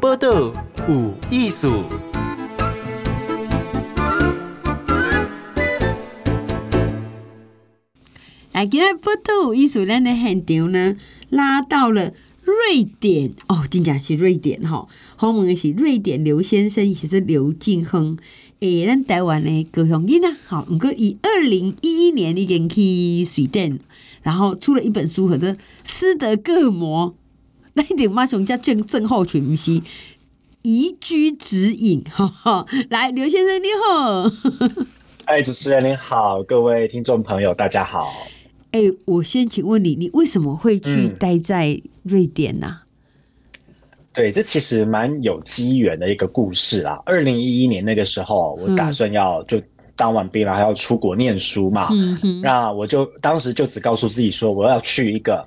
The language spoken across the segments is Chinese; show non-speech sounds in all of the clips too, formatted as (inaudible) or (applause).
报道有艺术。来，今日报道有艺术，咱的现场呢拉到了瑞典哦，真正是瑞典哈。访问的是瑞典刘先生，也是刘敬亨。诶，咱台湾的高雄人啊，好，毋过以二零一一年已经去瑞典，然后出了一本书，或者斯德哥尔摩，那一点马上叫症症候群，不是宜居指引，哈哈。来，刘先生你好，哎，主持人您好，各位听众朋友大家好。哎，我先请问你，你为什么会去待在瑞典呢、啊？嗯对，这其实蛮有机缘的一个故事啦。二零一一年那个时候，我打算要就当完兵了，还要出国念书嘛。嗯哼。那我就当时就只告诉自己说，我要去一个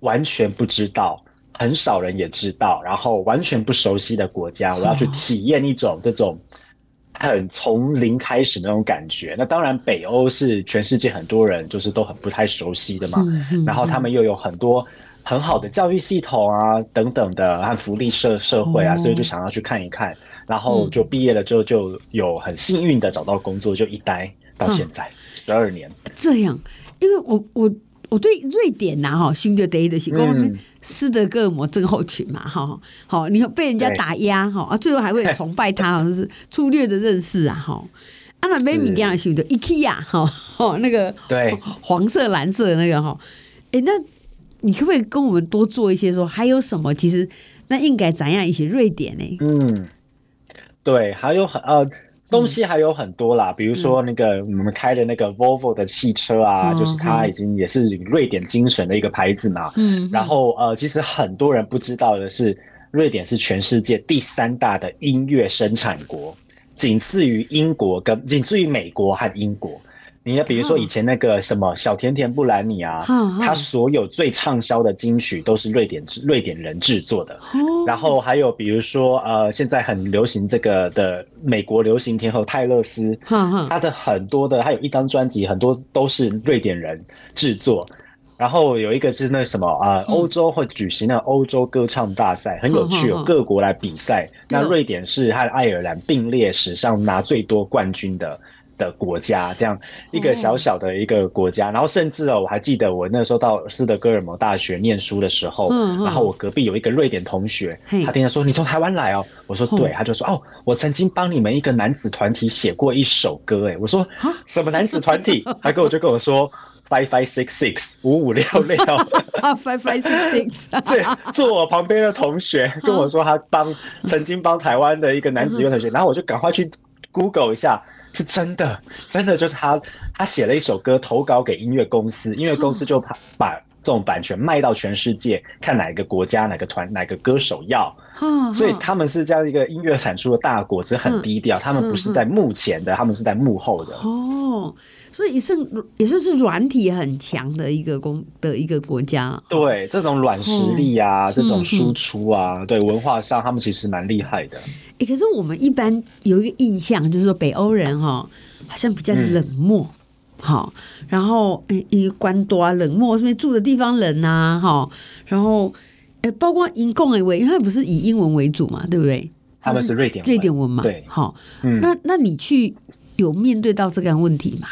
完全不知道、很少人也知道，然后完全不熟悉的国家，(laughs) 我要去体验一种这种很从零开始那种感觉。那当然，北欧是全世界很多人就是都很不太熟悉的嘛。然后他们又有很多。很好的教育系统啊，等等的，和福利社社会啊，所以就想要去看一看，然后就毕业了之后就有很幸运的找到工作，就一待到现在十二年。这样，因为我我我对瑞典呐哈，新的第一的是讲斯德哥尔摩症候群嘛哈，好，你被人家打压哈啊，最后还会崇拜他，(laughs) 就是粗略的认识啊哈。啊那美米这样修的 IKEA (laughs) 哈，那个对黄色蓝色的那个哈，哎那。你可不可以跟我们多做一些说，还有什么？其实那应该怎样一些瑞典呢？嗯，对，还有很呃东西还有很多啦，嗯、比如说那个我们开的那个 Volvo 的汽车啊，嗯、就是它已经也是瑞典精神的一个牌子嘛。嗯，然后呃，其实很多人不知道的是，瑞典是全世界第三大的音乐生产国，仅次于英国跟仅次于美国和英国。你要比如说以前那个什么小甜甜布兰妮啊，他所有最畅销的金曲都是瑞典瑞典人制作的。然后还有比如说呃，现在很流行这个的美国流行天后泰勒斯，他的很多的，他有一张专辑，很多都是瑞典人制作。然后有一个是那什么啊，欧洲会举行那欧洲歌唱大赛，很有趣，有各国来比赛。那瑞典是和爱尔兰并列史上拿最多冠军的。的国家，这样一个小小的一个国家，然后甚至哦，我还记得我那时候到斯德哥尔摩大学念书的时候嗯，然后我隔壁有一个瑞典同学，他听他说你从台湾来哦，我说对，他就说哦，我曾经帮你们一个男子团体写过一首歌，哎，我说什么男子团体？他跟我就跟我说 five five six six 五五六六，(laughs) five five six six，对，坐我旁边的同学跟我说他帮曾经帮台湾的一个男子乐团学，然后我就赶快去 Google 一下。是真的，真的就是他，他写了一首歌投稿给音乐公司，音乐公司就把这种版权卖到全世界，看哪个国家、哪个团、哪个歌手要。所以他们是这样一个音乐产出的大国，只是很低调。他们不是在幕前的，他们是在幕后的。哦，所以也是也算是软体很强的一个公的一个国家。对，这种软实力啊，这种输出啊，对文化上他们其实蛮厉害的。哎、欸，可是我们一般有一个印象，就是说北欧人哈，好像比较冷漠，好、嗯，然后一关多啊，冷漠，是不是住的地方冷啊，哈，然后诶，包括英共诶，因为他不是以英文为主嘛，对不对？他们是瑞典瑞典文嘛，对，好，嗯、那那你去有面对到这个问题嘛？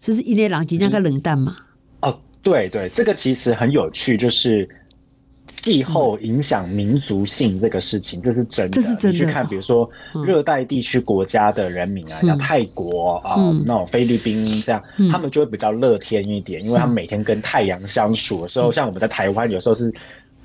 就是伊内朗吉那个冷淡嘛？哦，对对，这个其实很有趣，就是。气候影响民族性这个事情，这是真的。你去看，比如说热带地区国家的人民啊，像泰国啊，那种菲律宾这样，他们就会比较乐天一点，因为他们每天跟太阳相处的时候，像我们在台湾有时候是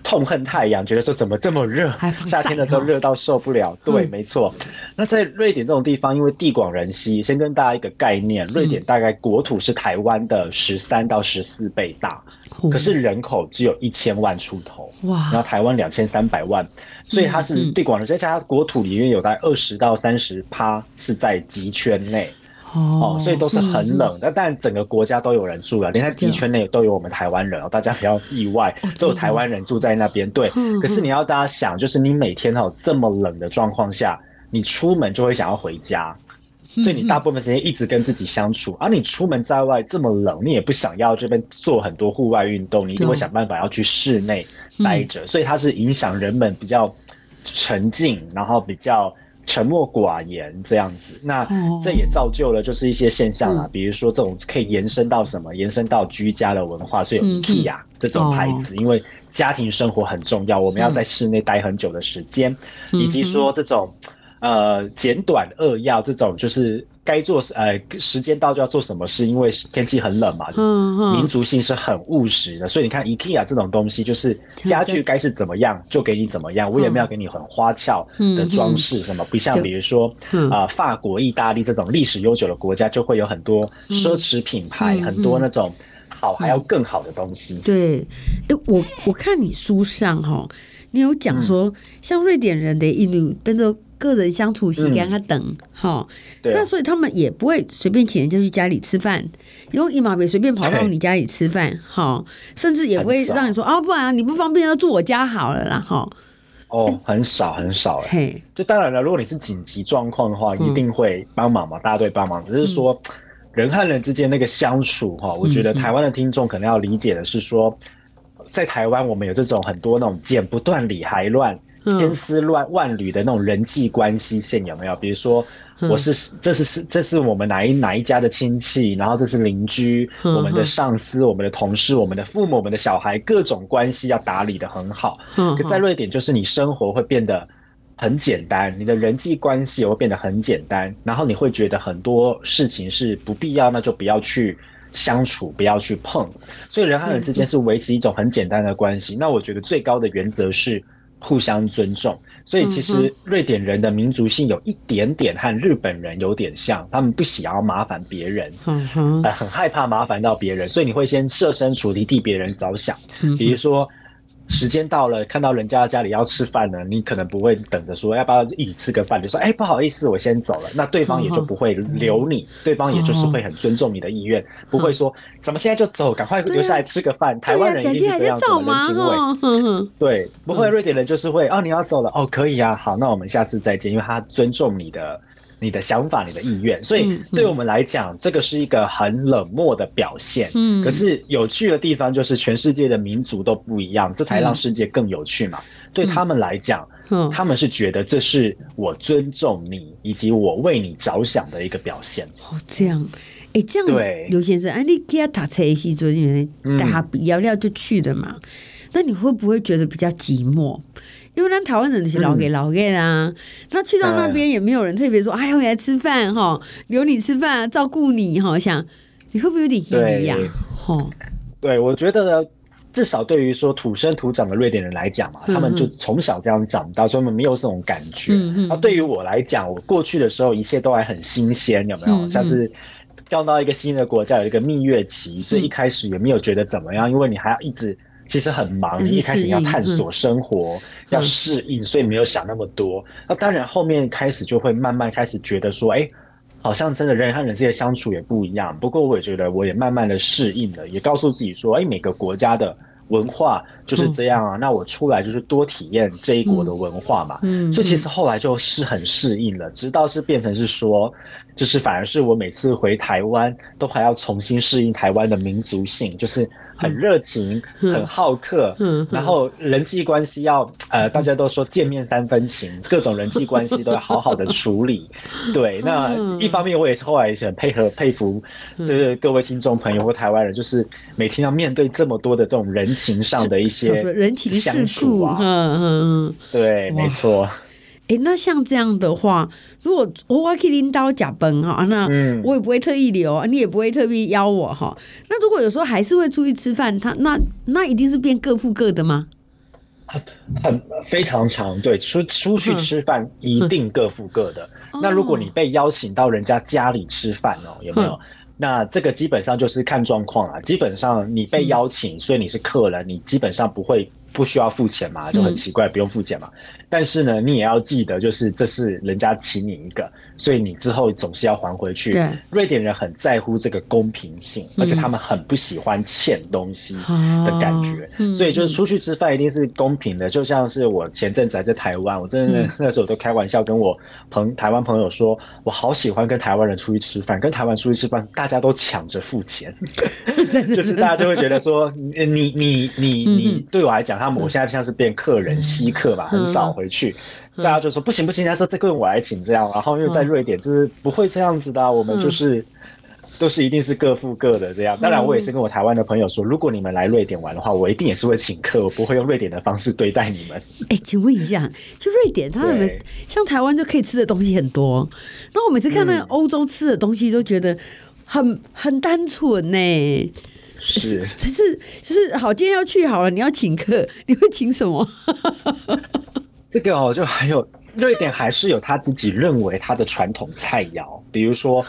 痛恨太阳，觉得说怎么这么热，夏天的时候热到受不了。对，没错。那在瑞典这种地方，因为地广人稀，先跟大家一个概念，瑞典大概国土是台湾的十三到十四倍大。可是人口只有一千万出头，哇！然后台湾两千三百万，所以它是地广人稀，而且它国土里面有大概二十到三十趴是在极圈内，哦，所以都是很冷的。但整个国家都有人住了，连在极圈内都有我们台湾人哦，大家不要意外，都有台湾人住在那边。对，可是你要大家想，就是你每天哈这么冷的状况下，你出门就会想要回家。所以你大部分时间一直跟自己相处，而、嗯啊、你出门在外这么冷，你也不想要这边做很多户外运动，你一定会想办法要去室内待着。嗯、所以它是影响人们比较沉静，然后比较沉默寡言这样子。那这也造就了就是一些现象啊，比如说这种可以延伸到什么？延伸到居家的文化，所以有 IKEA 这种牌子，因为家庭生活很重要，我们要在室内待很久的时间，以及说这种。呃，简短扼要这种就是该做呃时间到就要做什么事，因为天气很冷嘛，嗯嗯，民族性是很务实的，所以你看 IKEA 这种东西，就是家具该是怎么样就给你怎么样，我也没有给你很花俏的装饰什么，不像比如说啊法国、意大利这种历史悠久的国家，就会有很多奢侈品牌，很多那种好还要更好的东西。对，哎，我我看你书上哈，你有讲说，像瑞典人的一路跟着。个人相处习惯他等哈，那所以他们也不会随便请人家去家里吃饭，因为一马别随便跑到你家里吃饭哈，甚至也不会让你说啊，不然你不方便要住我家好了啦哈。哦，很少很少哎，就当然了，如果你是紧急状况的话，一定会帮忙嘛，大家都会帮忙。只是说人和人之间那个相处哈，我觉得台湾的听众可能要理解的是说，在台湾我们有这种很多那种剪不断理还乱。千丝乱万缕的那种人际关系线有没有？比如说，我是这是是这是我们哪一哪一家的亲戚，然后这是邻居，我们的上司、我们的同事、我们的父母、我们的小孩，各种关系要打理的很好。可在瑞典，就是你生活会变得很简单，你的人际关系也会变得很简单，然后你会觉得很多事情是不必要，那就不要去相处，不要去碰。所以人和人之间是维持一种很简单的关系。那我觉得最高的原则是。互相尊重，所以其实瑞典人的民族性有一点点和日本人有点像，他们不喜要麻烦别人，呃，很害怕麻烦到别人，所以你会先设身处地替别人着想，比如说。时间到了，看到人家家里要吃饭了，你可能不会等着说要不要一起吃个饭，就说哎、欸、不好意思，我先走了。那对方也就不会留你，对方也就是会很尊重你的意愿，不会说怎么现在就走，赶快留下来吃个饭。台湾人一定是这样子的人情味，对，不会。瑞典人就是会哦，你要走了哦，可以啊，好，那我们下次再见，因为他尊重你的。你的想法，你的意愿，所以对我们来讲，这个是一个很冷漠的表现。嗯，可是有趣的地方就是，全世界的民族都不一样，这才让世界更有趣嘛。对他们来讲，他们是觉得这是我尊重你，以及我为你着想的一个表现。哦，这样，哎，这样，对，刘先生，哎，你给他打车一起，昨天带他聊聊就去了嘛？那你会不会觉得比较寂寞？因为咱台湾人是老给老给啦，嗯、那去到那边也没有人特别说，哎呀，回来吃饭哈，留你吃饭，照顾你哈，想你会不会有点压力呀？哈，对，我觉得呢至少对于说土生土长的瑞典人来讲嘛，嗯、他们就从小这样长大，所以他们没有这种感觉。那对于我来讲，我过去的时候一切都还很新鲜，有没有？嗯、像是刚到一个新的国家，有一个蜜月期，所以一开始也没有觉得怎么样，因为你还要一直。其实很忙，你一开始要探索生活，要适应，所以没有想那么多。那当然，后面开始就会慢慢开始觉得说，哎，好像真的人和人之间相处也不一样。不过我也觉得，我也慢慢的适应了，也告诉自己说，哎，每个国家的文化就是这样啊。那我出来就是多体验这一国的文化嘛。嗯，所以其实后来就是很适应了，直到是变成是说，就是反而是我每次回台湾都还要重新适应台湾的民族性，就是。很热情，很好客，嗯，然后人际关系要呃，大家都说见面三分情，各种人际关系都要好好的处理。(laughs) 对，那一方面我也是后来也很配合佩服，就是各位听众朋友或台湾人，就是每天要面对这么多的这种人情上的一些人情世故啊，嗯嗯，对，没错。哎，那像这样的话，如果我可以拎刀假崩哈，那我也不会特意留，你也不会特别邀我哈。那如果有时候还是会出去吃饭，他那那一定是变各付各的吗？很非常长，对，出出去吃饭一定各付各的。那如果你被邀请到人家家里吃饭哦，有没有？那这个基本上就是看状况啊。基本上你被邀请，所以你是客人，你基本上不会。不需要付钱嘛，就很奇怪，不用付钱嘛。但是呢，你也要记得，就是这是人家请你一个。所以你之后总是要还回去。对，瑞典人很在乎这个公平性，而且他们很不喜欢欠东西的感觉。所以就是出去吃饭一定是公平的。就像是我前阵子还在台湾，我真的那时候都开玩笑跟我朋台湾朋友说，我好喜欢跟台湾人出去吃饭，跟台湾出去吃饭，大家都抢着付钱，(laughs) (laughs) 就是大家就会觉得说，你你你你对我来讲，他们我现在像是变客人稀客嘛，很少回去。大家就说不行不行，他说这个我来请这样。然后因为在瑞典就是不会这样子的，我们就是。都是一定是各付各的这样，当然我也是跟我台湾的朋友说，如果你们来瑞典玩的话，我一定也是会请客，我不会用瑞典的方式对待你们。哎、欸，请问一下，就瑞典，他们像台湾就可以吃的东西很多，那我每次看那个欧洲吃的东西，都觉得很很单纯呢。(laughs) 是，只是就是好，今天要去好了，你要请客，你会请什么？(laughs) 这个哦，就还有瑞典还是有他自己认为他的传统菜肴，比如说。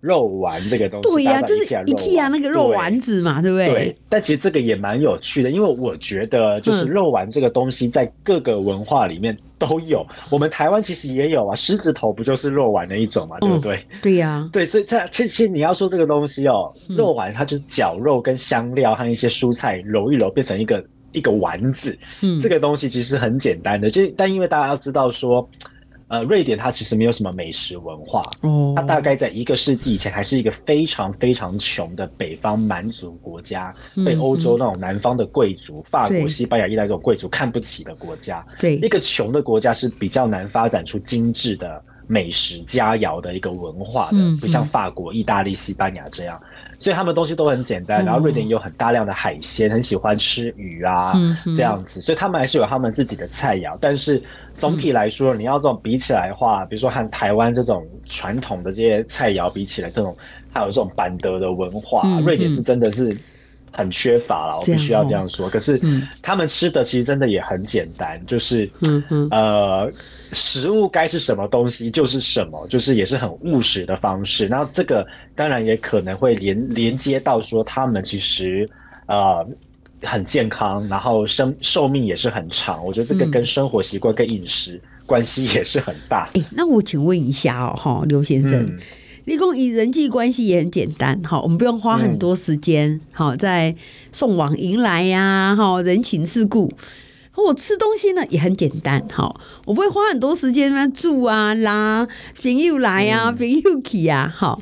肉丸这个东西，对呀、啊，就是 IKEA 那个肉丸子嘛，对，不对？对。但其实这个也蛮有趣的，因为我觉得就是肉丸这个东西在各个文化里面都有。嗯、我们台湾其实也有啊，狮子头不就是肉丸的一种嘛，对不对？嗯、(laughs) 对呀、啊。对，所以这其实其实你要说这个东西哦，肉丸它就是绞肉跟香料和一些蔬菜揉一揉变成一个一个丸子。嗯，这个东西其实很简单的，就但因为大家要知道说。呃，瑞典它其实没有什么美食文化，哦，它大概在一个世纪以前还是一个非常非常穷的北方蛮族国家，嗯、被欧洲那种南方的贵族，法国、西班牙、意大利这种贵族看不起的国家。对，一个穷的国家是比较难发展出精致的美食佳肴的一个文化的，嗯、不像法国、意大利、西班牙这样。所以他们东西都很简单，然后瑞典也有很大量的海鲜，很喜欢吃鱼啊，这样子，所以他们还是有他们自己的菜肴。但是总体来说，你要这种比起来的话，比如说和台湾这种传统的这些菜肴比起来，这种还有这种板德的文化，瑞典是真的是。很缺乏了，我必须要这样说。可是他们吃的其实真的也很简单，就是呃，食物该是什么东西就是什么，就是也是很务实的方式。然后这个当然也可能会连连接到说他们其实呃很健康，然后生寿命也是很长。我觉得这个跟生活习惯跟饮食关系也是很大。哎、嗯欸，那我请问一下哦，哈，刘先生。嗯立功以人际关系也很简单，好，我们不用花很多时间，好、嗯，在送往迎来呀、啊，好，人情世故。我吃东西呢也很简单，好，我不会花很多时间那住啊、拉朋友来啊、朋友去啊，好，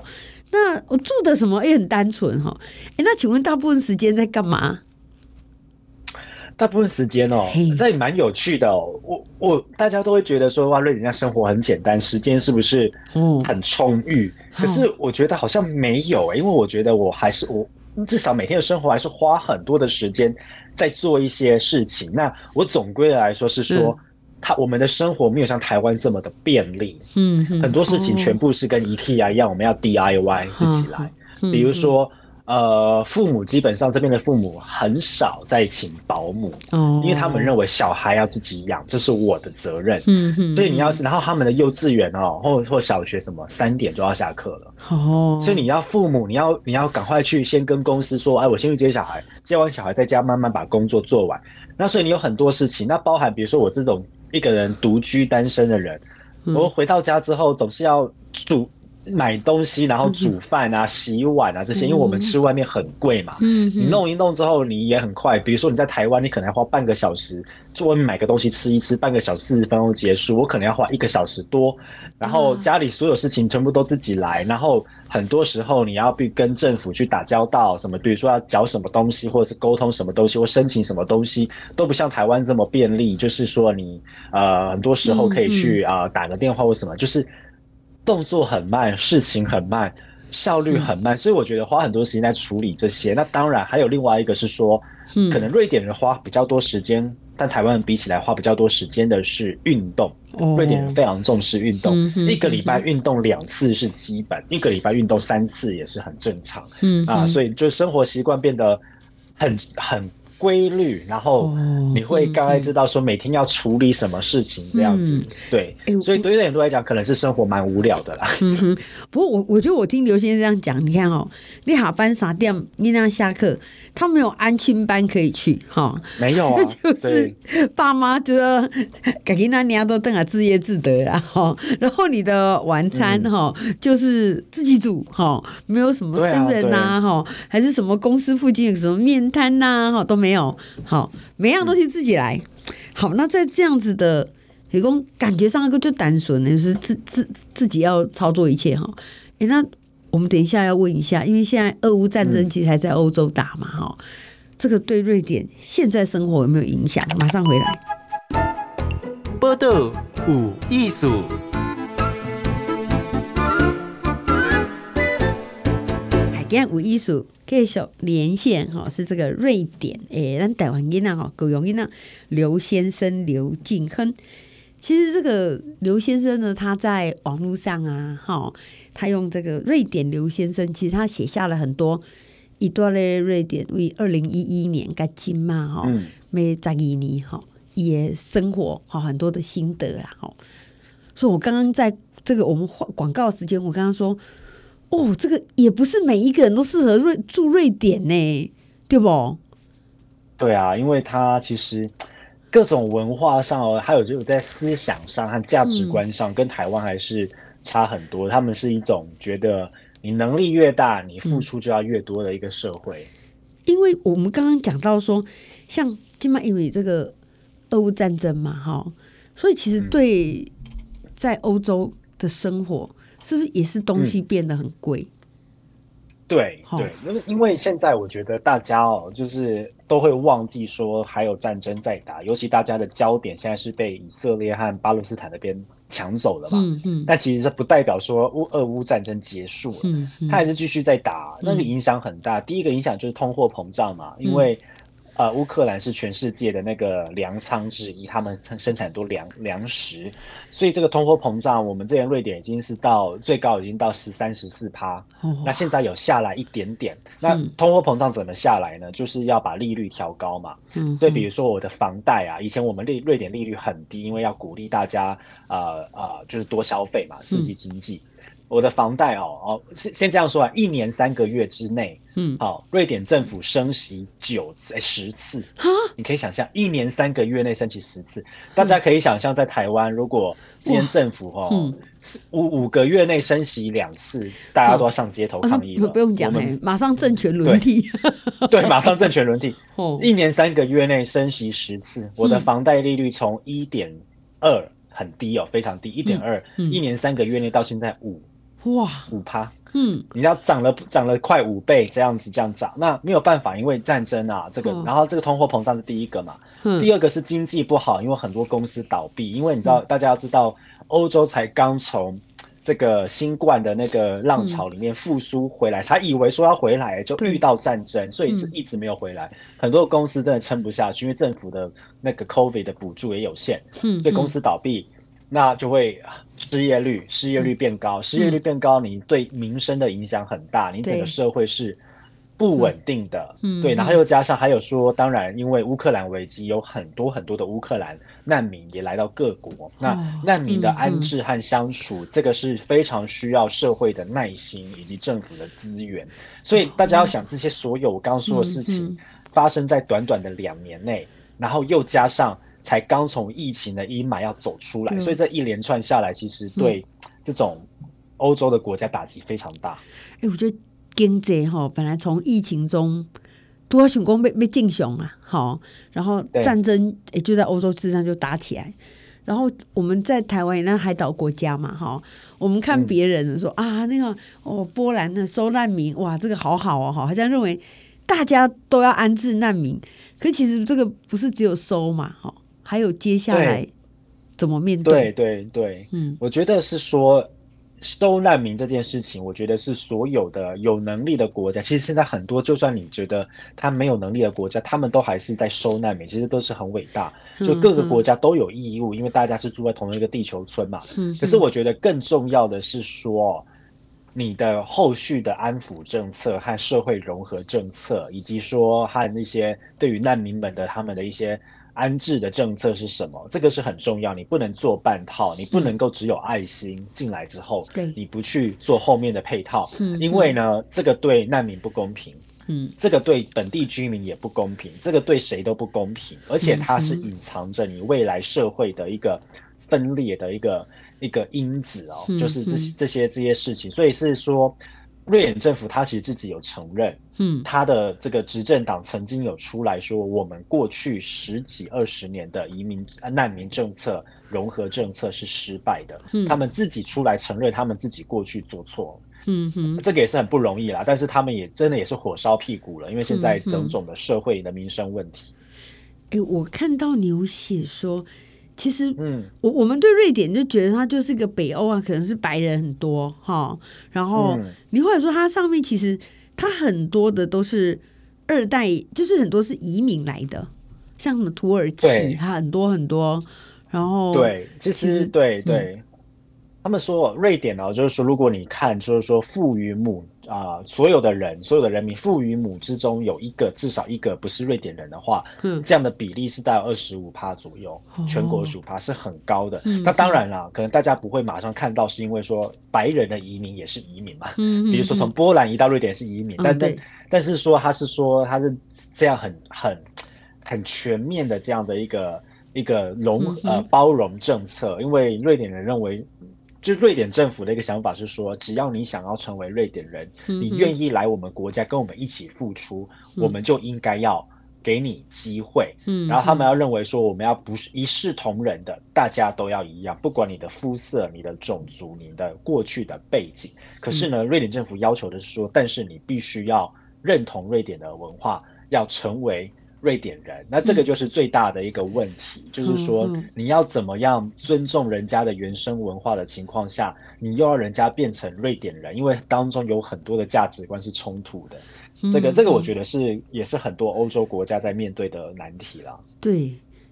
那我住的什么也很单纯，哈，哎，那请问大部分时间在干嘛？大部分时间哦，这也蛮有趣的哦。我我大家都会觉得说，哇，瑞典人家生活很简单，时间是不是嗯很充裕？嗯、可是我觉得好像没有、欸，因为我觉得我还是我至少每天的生活还是花很多的时间在做一些事情。那我总归的来说是说，他、嗯、我们的生活没有像台湾这么的便利。嗯，很多事情全部是跟 IKEA 一样，我们要 DIY 自己来，比如说。呃，父母基本上这边的父母很少在请保姆，哦，因为他们认为小孩要自己养，这是我的责任。嗯哼，所以你要是，然后他们的幼稚园哦，或或小学什么三点就要下课了。哦，所以你要父母，你要你要赶快去先跟公司说，哎，我先去接小孩，接完小孩在家慢慢把工作做完。那所以你有很多事情，那包含比如说我这种一个人独居单身的人，嗯，我回到家之后总是要煮。买东西，然后煮饭啊、洗碗啊这些，因为我们吃外面很贵嘛。嗯，你弄一弄之后，你也很快。比如说你在台湾，你可能要花半个小时，在外面买个东西吃一吃，半个小时四十分钟结束。我可能要花一个小时多，然后家里所有事情全部都自己来，然后很多时候你要去跟政府去打交道，什么比如说要缴什么东西，或者是沟通什么东西，或申请什么东西，都不像台湾这么便利。就是说你呃很多时候可以去啊、呃、打个电话或什么，就是。动作很慢，事情很慢，效率很慢，所以我觉得花很多时间在处理这些。那当然还有另外一个是说，可能瑞典人花比较多时间，但台湾人比起来花比较多时间的是运动。瑞典人非常重视运动，一个礼拜运动两次是基本，一个礼拜运动三次也是很正常。嗯啊，所以就生活习惯变得很很。规律，然后你会大概知道说每天要处理什么事情这样子，嗯、对，欸、所以对于很多人来讲，可能是生活蛮无聊的啦。嗯哼，不过我我觉得我听刘先生这样讲，你看哦，你下班三点，你那样下课，他没有安亲班可以去哈，没有啊，(laughs) 就是爸妈就要赶紧那年都等啊自业自得啊哈，然后你的晚餐哈、嗯、就是自己煮哈，没有什么 seven 呐哈，还是什么公司附近有什么面摊呐哈都没。没有好，每样东西自己来。好，那在这样子的提供感觉上，就单纯的就是自自自己要操作一切哈。哎，那我们等一下要问一下，因为现在俄乌战争其实还在欧洲打嘛哈。这个对瑞典现在生活有没有影响？马上回来。波道有艺术，海见有意思继续连线哈，是这个瑞典诶，咱台湾囡仔哈，高雄囡仔刘先生刘进亨。其实这个刘先生呢，他在网络上啊，哈，他用这个瑞典刘先生，其实他写下了很多。一段嘞，瑞典为二零一一年该金嘛哈，没在印尼哈，也生活哈很多的心得啦哈。所以我刚刚在这个我们广告时间，我刚刚说，哦，这个也不是每一个人都适合瑞住瑞典呢，对不？对啊，因为他其实各种文化上哦，还有就是在思想上和价值观上，跟台湾还是差很多。嗯、他们是一种觉得。你能力越大，你付出就要越多的一个社会。嗯、因为我们刚刚讲到说，像金马因为这个俄乌战争嘛，哈，所以其实对在欧洲的生活，是不是也是东西变得很贵？嗯、对对，因为因为现在我觉得大家哦，就是都会忘记说还有战争在打，尤其大家的焦点现在是被以色列和巴勒斯坦那边。抢走了嘛？嗯嗯，但其实这不代表说乌俄乌战争结束了，嗯嗯，它还是继续在打，那个影响很大。第一个影响就是通货膨胀嘛，因为。呃，乌克兰是全世界的那个粮仓之一，他们生产多粮粮食，所以这个通货膨胀，我们这边瑞典已经是到最高已经到十三十四趴，那现在有下来一点点。那通货膨胀怎么下来呢？就是要把利率调高嘛。嗯，所以比如说我的房贷啊，以前我们瑞瑞典利率很低，因为要鼓励大家呃呃就是多消费嘛，刺激经济。我的房贷哦哦，先先这样说啊，一年三个月之内，嗯，好，瑞典政府升息九次，欸、十次，你可以想象，一年三个月内升息十次，大家可以想象，在台湾，如果今天政府哦，嗯、五五个月内升息两次，大家都要上街头抗议了。哦、不用讲，们马上政权轮替，对，(laughs) 对，马上政权轮替。(laughs) 哦，一年三个月内升息十次，我的房贷利率从一点二很低哦，非常低，一点二，一年三个月内到现在五。哇，五趴，嗯，你要涨了涨了快五倍这样子这样涨，那没有办法，因为战争啊，这个，哦、然后这个通货膨胀是第一个嘛，嗯、第二个是经济不好，因为很多公司倒闭，因为你知道，嗯、大家要知道，欧洲才刚从这个新冠的那个浪潮里面复苏回来，才、嗯、以为说要回来，就遇到战争，所以是一直没有回来，嗯、很多公司真的撑不下去，因为政府的那个 COVID 的补助也有限，嗯，所以公司倒闭。嗯那就会失业率，失业率变高，嗯、失业率变高，你对民生的影响很大，嗯、你整个社会是不稳定的，嗯，对，然后又加上还有说，当然因为乌克兰危机，有很多很多的乌克兰难民也来到各国，哦、那难民的安置和相处，嗯、这个是非常需要社会的耐心以及政府的资源，所以大家要想这些所有我刚刚说的事情发生在短短的两年内，然后又加上。才刚从疫情的阴霾要走出来，嗯、所以这一连串下来，其实对这种欧洲的国家打击非常大。哎、嗯欸，我觉得经济哈，本来从疫情中多想讲被被进雄啊，好，然后战争也就在欧洲之上就打起来，然后我们在台湾那海岛国家嘛，哈，我们看别人说、嗯、啊，那个哦波兰的收难民，哇，这个好好哦，好像认为大家都要安置难民，可其实这个不是只有收嘛，哈。还有接下来怎么面对？对对对，嗯，我觉得是说收难民这件事情，我觉得是所有的有能力的国家，其实现在很多，就算你觉得他没有能力的国家，他们都还是在收难民，其实都是很伟大。就各个国家都有义务，嗯嗯，因为大家是住在同一个地球村嘛。嗯，嗯。可是我觉得更重要的是说，你的后续的安抚政策和社会融合政策，以及说和那些对于难民们的他们的一些。安置的政策是什么？这个是很重要，你不能做半套，你不能够只有爱心进来之后，对，你不去做后面的配套，嗯，因为呢，这个对难民不公平，嗯，这个对本地居民也不公平，这个对谁都不公平，而且它是隐藏着你未来社会的一个分裂的一个一个因子哦，就是这这些这些事情，所以是说。瑞典政府他其实自己有承认，嗯，他的这个执政党曾经有出来说，我们过去十几二十年的移民难民政策融合政策是失败的，嗯，他们自己出来承认他们自己过去做错，嗯哼，这个也是很不容易啦。但是他们也真的也是火烧屁股了，因为现在种种的社会的民生问题。哎、嗯，我看到你有写说。其实，嗯，我我们对瑞典就觉得它就是个北欧啊，可能是白人很多哈。然后你或者说它上面其实它很多的都是二代，就是很多是移民来的，像什么土耳其，它很多很多。然后对，其实，对对，嗯、他们说瑞典呢，就是说如果你看，就是说父与母。啊、呃，所有的人，所有的人民，父与母之中有一个，至少一个不是瑞典人的话，嗯，这样的比例是大概二十五趴左右，哦、全国数趴是很高的。那、嗯、当然了，可能大家不会马上看到，是因为说白人的移民也是移民嘛，嗯，比如说从波兰移到瑞典是移民，嗯、但但、嗯、但是说他是说他是这样很很很全面的这样的一个一个融、嗯、呃包容政策，因为瑞典人认为。就瑞典政府的一个想法是说，只要你想要成为瑞典人，嗯、你愿意来我们国家跟我们一起付出，嗯、我们就应该要给你机会。嗯，然后他们要认为说，我们要不是一视同仁的，大家都要一样，不管你的肤色、你的种族、你的过去的背景。可是呢，嗯、瑞典政府要求的是说，但是你必须要认同瑞典的文化，要成为。瑞典人，那这个就是最大的一个问题，嗯、就是说你要怎么样尊重人家的原生文化的情况下，你又要人家变成瑞典人，因为当中有很多的价值观是冲突的。嗯、这个这个我觉得是也是很多欧洲国家在面对的难题啦。对，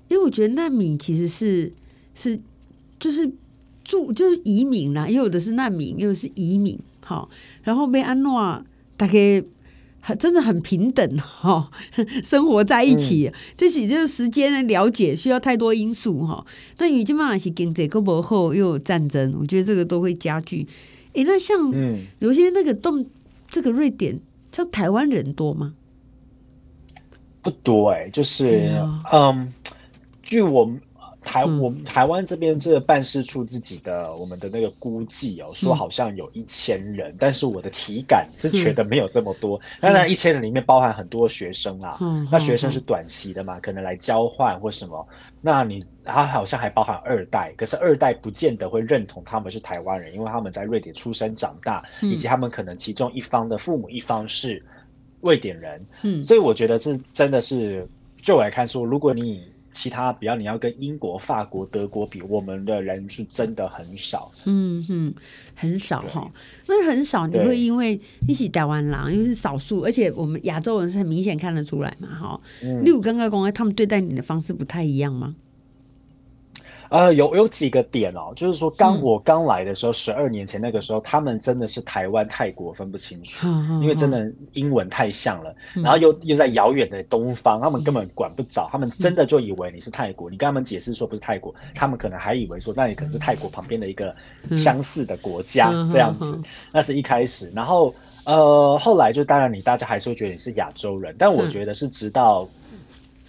因为我觉得难民其实是是就是住就是移民啦，又有的是难民，又是移民，好，然后被安诺大概。真的很平等哈，生活在一起，嗯、这是就是时间的了解需要太多因素哈。那以及嘛是经济各不后又有战争，我觉得这个都会加剧。哎、欸，那像有些那个动这个瑞典，像台湾人多吗？不多哎、欸，就是、啊、嗯，据我们。台我们台湾这边这个办事处自己的我们的那个估计哦，说好像有一千人，嗯、但是我的体感是觉得没有这么多。当然，一千人里面包含很多学生啊，嗯、那学生是短期的嘛，嗯、可能来交换或什么。那你他好像还包含二代，可是二代不见得会认同他们是台湾人，因为他们在瑞典出生长大，嗯、以及他们可能其中一方的父母一方是瑞典人。嗯，所以我觉得这真的是就我来看说，如果你。其他，比方你要跟英国、法国、德国比，我们的人是真的很少。嗯哼，很少哈。那很少，你会因为一起台湾狼，因为是少数，而且我们亚洲人是很明显看得出来嘛，哈。例如刚刚公，他们对待你的方式不太一样吗？呃，有有几个点哦，就是说刚我刚来的时候，十二、嗯、年前那个时候，他们真的是台湾、泰国分不清楚，嗯、因为真的英文太像了，嗯、然后又又在遥远的东方，他们根本管不着，他们真的就以为你是泰国，嗯、你跟他们解释说不是泰国，他们可能还以为说那你可能是泰国旁边的一个相似的国家、嗯、这样子，那是一开始，然后呃后来就当然你大家还是会觉得你是亚洲人，但我觉得是直到。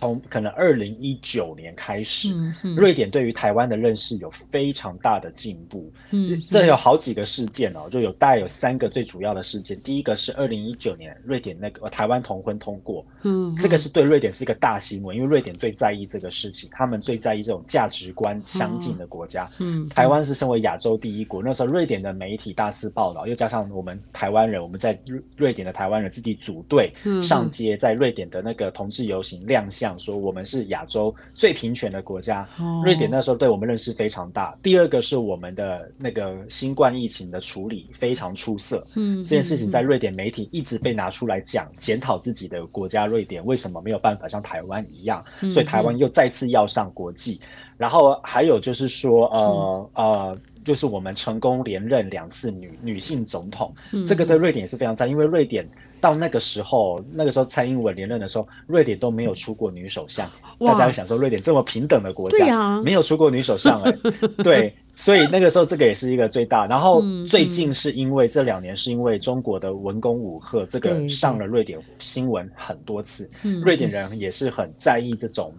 从可能二零一九年开始，嗯嗯、瑞典对于台湾的认识有非常大的进步。嗯，这有好几个事件哦，就有大概有三个最主要的事件。第一个是二零一九年瑞典那个台湾同婚通过，嗯，这个是对瑞典是一个大新闻，因为瑞典最在意这个事情，他们最在意这种价值观相近的国家。嗯，台湾是身为亚洲第一国，那时候瑞典的媒体大肆报道，又加上我们台湾人，我们在瑞典的台湾人自己组队上街，在瑞典的那个同志游行亮相。讲说我们是亚洲最平权的国家，瑞典那时候对我们认识非常大。第二个是我们的那个新冠疫情的处理非常出色，嗯，这件事情在瑞典媒体一直被拿出来讲，检讨自己的国家瑞典为什么没有办法像台湾一样，所以台湾又再次要上国际。然后还有就是说，呃呃，就是我们成功连任两次女女性总统，这个对瑞典也是非常赞，因为瑞典。到那个时候，那个时候蔡英文连任的时候，瑞典都没有出过女首相。大家会想说，瑞典这么平等的国家，啊、没有出过女首相哎、欸。(laughs) 对，所以那个时候这个也是一个最大。然后最近是因为这两年是因为中国的文攻武赫，这个上了瑞典新闻很多次。瑞典人也是很在意这种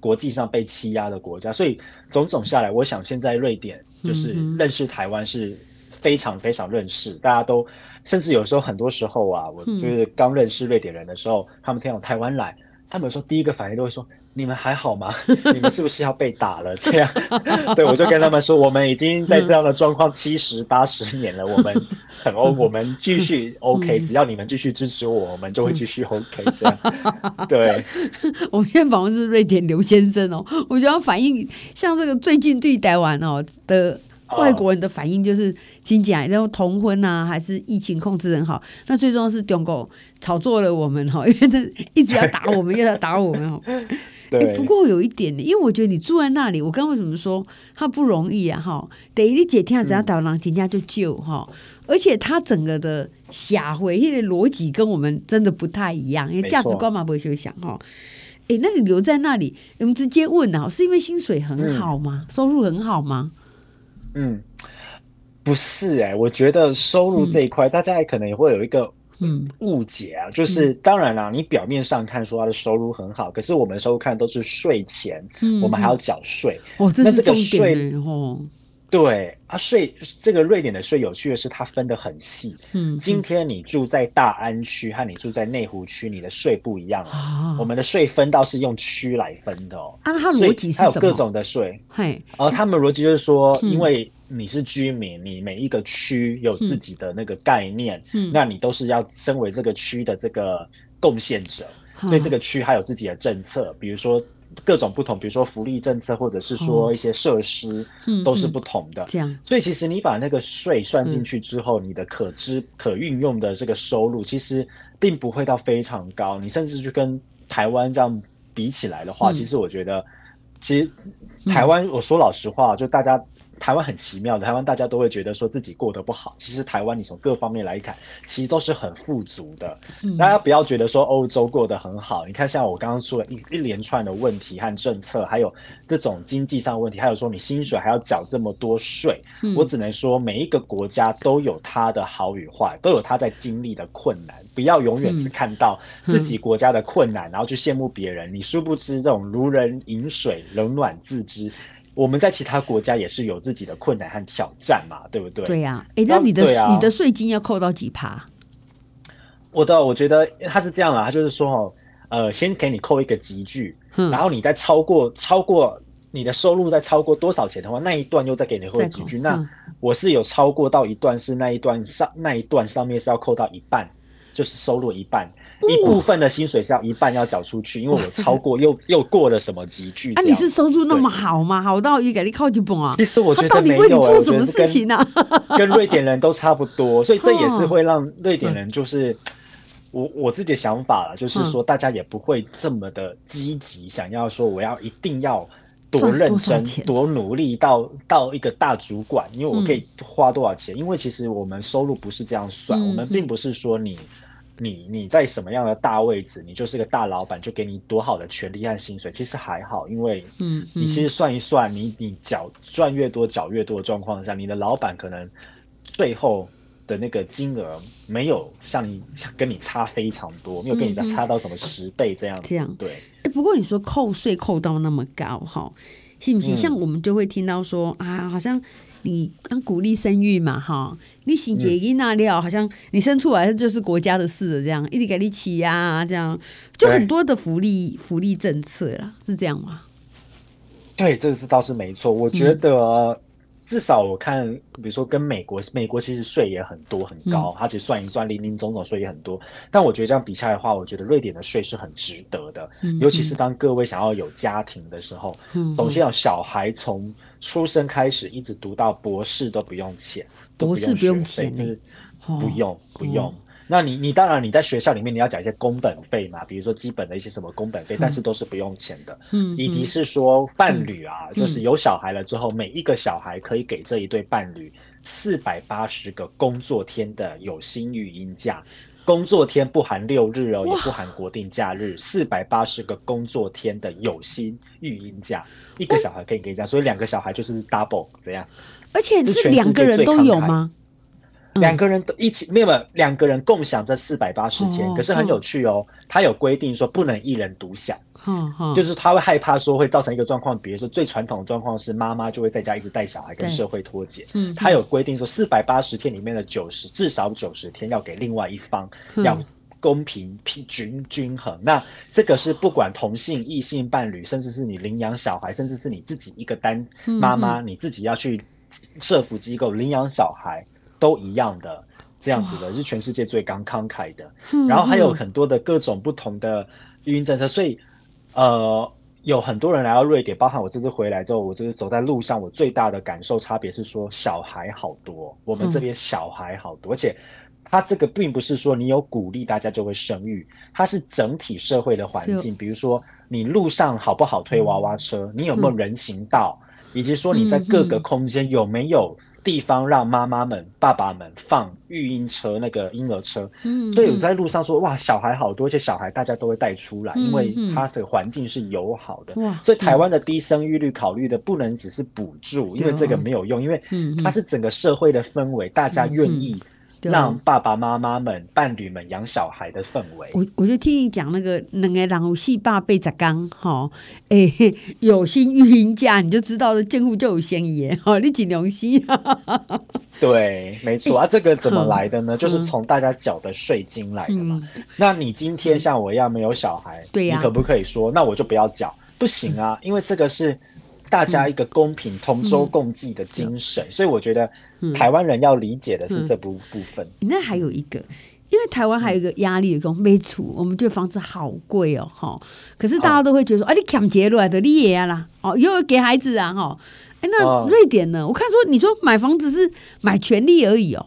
国际上被欺压的国家，所以种种下来，我想现在瑞典就是认识台湾是。非常非常认识，大家都甚至有时候很多时候啊，我就是刚认识瑞典人的时候，嗯、他们听到台湾来，他们有时候第一个反应都会说。你们还好吗？(laughs) 你们是不是要被打了？这样，(laughs) 对，我就跟他们说，我们已经在这样的状况七十八十年了，我们很 O，(laughs) 我们继续 OK，只要你们继续支持我，我们就会继续 OK。这样，对。我们现在访问是瑞典刘先生哦，我觉得反应像这个最近对台湾哦的外国人的反应就是经济，然后同婚啊，还是疫情控制很好。那最重要是中国炒作了我们哈，因为这一直要打我们，又要打我们哦。哎、欸，不过有一点呢，因为我觉得你住在那里，我刚刚为什么说他不容易啊？哈，等于你姐听只要导狼，人家就救哈。而且他整个的社会逻辑跟我们真的不太一样，因为价值观嘛不会去想哈。哎、欸，那你留在那里，我们直接问啊，是因为薪水很好吗？嗯、收入很好吗？嗯，不是哎、欸，我觉得收入这一块，嗯、大家也可能也会有一个。嗯，误解啊，就是当然啦，你表面上看说他的收入很好，可是我们收入看都是税前，我们还要缴税。哦，这是重点哦。对啊，税这个瑞典的税有趣的是，它分得很细。嗯，今天你住在大安区和你住在内湖区，你的税不一样啊。我们的税分到是用区来分的哦。啊，它逻辑是什么？还有各种的税。嘿，而他们逻辑就是说，因为。你是居民，你每一个区有自己的那个概念，嗯，那你都是要身为这个区的这个贡献者，对、嗯、这个区还有自己的政策，比如说各种不同，比如说福利政策，或者是说一些设施，嗯，都是不同的。这样，所以其实你把那个税算进去之后，嗯，你的可支可运用的这个收入，其实并不会到非常高。你甚至去跟台湾这样比起来的话，嗯，其实我觉得，其实台湾，我说老实话，就大家。台湾很奇妙的，台湾大家都会觉得说自己过得不好，其实台湾你从各方面来看，其实都是很富足的。嗯、大家不要觉得说欧洲过得很好，你看像我刚刚说的一一连串的问题和政策，还有这种经济上的问题，还有说你薪水还要缴这么多税，嗯、我只能说每一个国家都有它的好与坏，都有它在经历的困难，不要永远只看到自己国家的困难，嗯、然后去羡慕别人。你殊不知这种如人饮水，冷暖自知。我们在其他国家也是有自己的困难和挑战嘛，对不对？对呀、啊，哎，那你的、啊、你的税金要扣到几趴？我的我觉得他是这样啊，他就是说哦，呃，先给你扣一个集聚，嗯、然后你再超过超过你的收入再超过多少钱的话，那一段又再给你扣集聚。那我是有超过到一段，是那一段上那一段上面是要扣到一半，就是收入一半。一部分的薪水是要一半要缴出去，因为我超过又又过了什么级距。啊，你是收入那么好吗？好到一个你靠几本啊？其实我觉得到底为你做什么事情呢？(laughs) 跟瑞典人都差不多，(laughs) 所以这也是会让瑞典人就是我我自己的想法了，就是说大家也不会这么的积极，想要说我要一定要多认真多努力到到一个大主管，因为我可以花多少钱？因为其实我们收入不是这样算，我们并不是说你。你你在什么样的大位置，你就是个大老板，就给你多好的权利和薪水，其实还好，因为嗯，你其实算一算，嗯、你你缴赚越多，缴越多的状况下，你的老板可能最后的那个金额没有像你跟你差非常多，没有跟你差到什么十倍这样子。这样对。哎，不过你说扣税扣到那么高哈，信不信？嗯、像我们就会听到说啊，好像。你刚鼓励生育嘛，哈，你性结一那料，好像你生出来就是国家的事了，这样一直给你起呀，这样就很多的福利福利政策啦，是这样吗？对，这个是倒是没错。我觉得、嗯、至少我看，比如说跟美国，美国其实税也很多很高，嗯、它其实算一算，零零总总税也很多。但我觉得这样比下来的话，我觉得瑞典的税是很值得的，嗯、尤其是当各位想要有家庭的时候，嗯，首先要小孩从。出生开始一直读到博士都不用钱，博士不用钱，就是不用不用。那你你当然你在学校里面你要缴一些工本费嘛，比如说基本的一些什么工本费，但是都是不用钱的。嗯，以及是说伴侣啊，就是有小孩了之后，每一个小孩可以给这一对伴侣四百八十个工作天的有薪育婴假。工作天不含六日哦，也不含国定假日，四百八十个工作天的有薪育婴假，一个小孩可以给这样，所以两个小孩就是 double 怎样。而且是两个人都有吗？两个人都一起，没有两个人共享这四百八十天，可是很有趣哦，他有规定说不能一人独享，就是他会害怕说会造成一个状况，比如说最传统的状况是妈妈就会在家一直带小孩跟社会脱节，他有规定说四百八十天里面的九十至少九十天要给另外一方，要公平平均均衡。那这个是不管同性异性伴侣，甚至是你领养小孩，甚至是你自己一个单妈妈，你自己要去社福机构领养小孩。都一样的这样子的，是全世界最刚慷慨的。然后还有很多的各种不同的育婴政策，所以呃，有很多人来到瑞典，包含我这次回来之后，我就是走在路上，我最大的感受差别是说，小孩好多，我们这边小孩好多，而且它这个并不是说你有鼓励大家就会生育，它是整体社会的环境，比如说你路上好不好推娃娃车，你有没有人行道，以及说你在各个空间有没有。地方让妈妈们、爸爸们放育婴车，那个婴儿车，嗯，所以我在路上说，哇，小孩好多，而且小孩大家都会带出来，嗯、因为它的环境是友好的。哇，所以台湾的低生育率考虑的不能只是补助，因为这个没有用，因为它是整个社会的氛围，大家愿意。让爸爸妈妈们、伴侣们养小孩的氛围。我我就听你讲那个两个人有四百八十天哈，哎，(laughs) 有心育婴假，你就知道这监护就有嫌疑哈，(laughs) 你尽良心。(laughs) 对，没错啊，这个怎么来的呢？就是从大家缴的税金来的嘛。那你今天像我一样没有小孩，对呀，你可不可以说，那我就不要缴？不行啊，因为这个是。大家一个公平、同舟共济的精神，所以我觉得台湾人要理解的是这部部分。那还有一个，因为台湾还有一个压力，讲没厝，我们觉得房子好贵哦，哈。可是大家都会觉得说，哦、啊，你抢劫来，的你也啦，哦，又要给孩子啊，哈。哎，那瑞典呢？哦、我看说，你说买房子是买权利而已哦。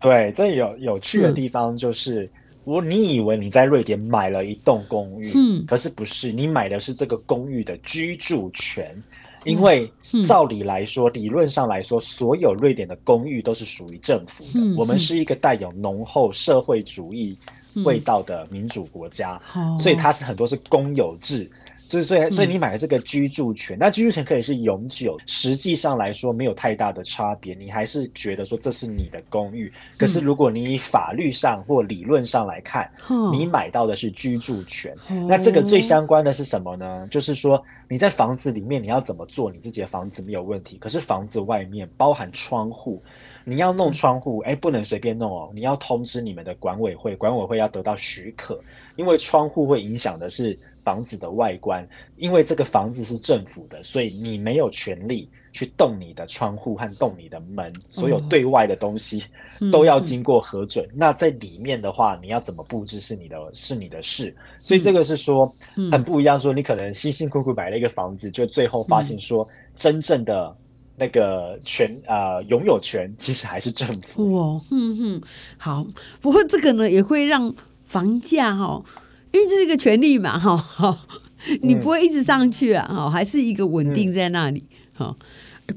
对，这有有趣的地方就是。嗯我你以为你在瑞典买了一栋公寓，嗯，可是不是，你买的是这个公寓的居住权，因为照理来说，理论上来说，所有瑞典的公寓都是属于政府的。我们是一个带有浓厚社会主义味道的民主国家，所以它是很多是公有制。所以，所以，所以你买的这个居住权，那居住权可以是永久，实际上来说没有太大的差别，你还是觉得说这是你的公寓。可是，如果你以法律上或理论上来看，你买到的是居住权，那这个最相关的是什么呢？就是说你在房子里面你要怎么做，你自己的房子没有问题。可是房子外面包含窗户，你要弄窗户，哎，不能随便弄哦，你要通知你们的管委会，管委会要得到许可，因为窗户会影响的是。房子的外观，因为这个房子是政府的，所以你没有权利去动你的窗户和动你的门，所有对外的东西都要经过核准。嗯、那在里面的话，你要怎么布置是你的，是你的事。所以这个是说很不一样。说你可能辛辛苦苦买了一个房子，就最后发现说真正的那个权呃拥有权其实还是政府。哇，嗯哼，好。不过这个呢也会让房价哈、哦。因为这是一个权利嘛，哈，你不会一直上去啊，哈、嗯，还是一个稳定在那里，哈、嗯。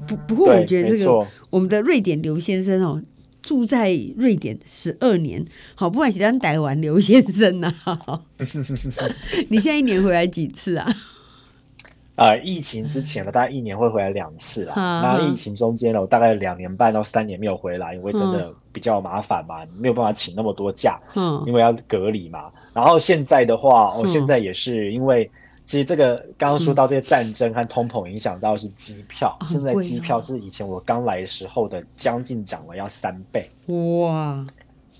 不不过，我觉得这个我们的瑞典刘先生哦，住在瑞典十二年，好，不管是当台湾刘先生呐、啊，(laughs) 你现在一年回来几次啊？(laughs) 呃，疫情之前呢，大概一年会回来两次啦。那疫情中间呢，我大概两年半到三年没有回来，因为真的比较麻烦嘛，没有办法请那么多假，嗯因为要隔离嘛。然后现在的话，哦，现在也是因为，其实这个刚刚说到这些战争和通膨影响到是机票，现在机票是以前我刚来的时候的将近涨了要三倍。哇！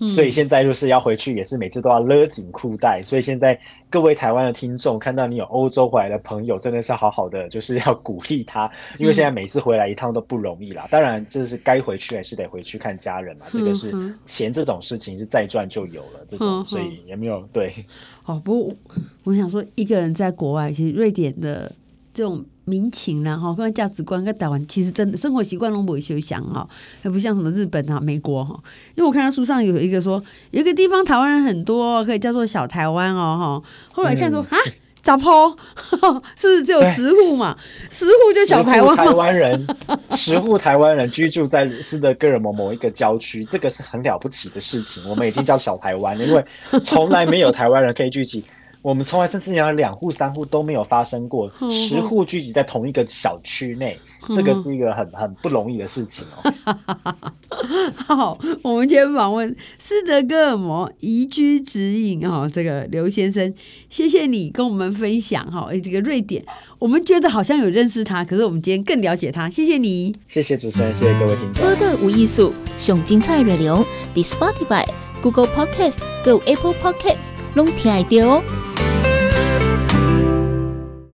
所以现在就是要回去，也是每次都要勒紧裤带。所以现在各位台湾的听众，看到你有欧洲回来的朋友，真的是好好的，就是要鼓励他，因为现在每次回来一趟都不容易啦。当然，这是该回去还是得回去看家人嘛。这个是钱这种事情是再赚就有了，这种所以也没有对。哦，不过我想说，一个人在国外，其实瑞典的这种。民情然后跟价值观跟台湾其实真的生活习惯都不会相像哈，还不像什么日本啊、美国哈。因为我看到书上有一个说，有一个地方台湾人很多，可以叫做小台湾哦哈。后来看说啊，咋破？(laughs) 是不是只有十户嘛？十户就小台湾。台湾人十户台湾人居住在斯德哥尔摩某一个郊区，这个是很了不起的事情。我们已经叫小台湾，因为从来没有台湾人可以聚集。我们从来甚至连两户三户都没有发生过，(laughs) 十户聚集在同一个小区内，这个是一个很很不容易的事情哦。(laughs) 好，我们今天访问斯德哥尔摩宜居指引哈，这个刘先生，谢谢你跟我们分享哈，这个瑞典，我们觉得好像有认识他，可是我们今天更了解他，谢谢你，谢谢主持人，谢谢各位听众。播的无艺术，上精彩内容，The Spotify、Google Podcast、Go Apple Podcasts，拢听得到哦。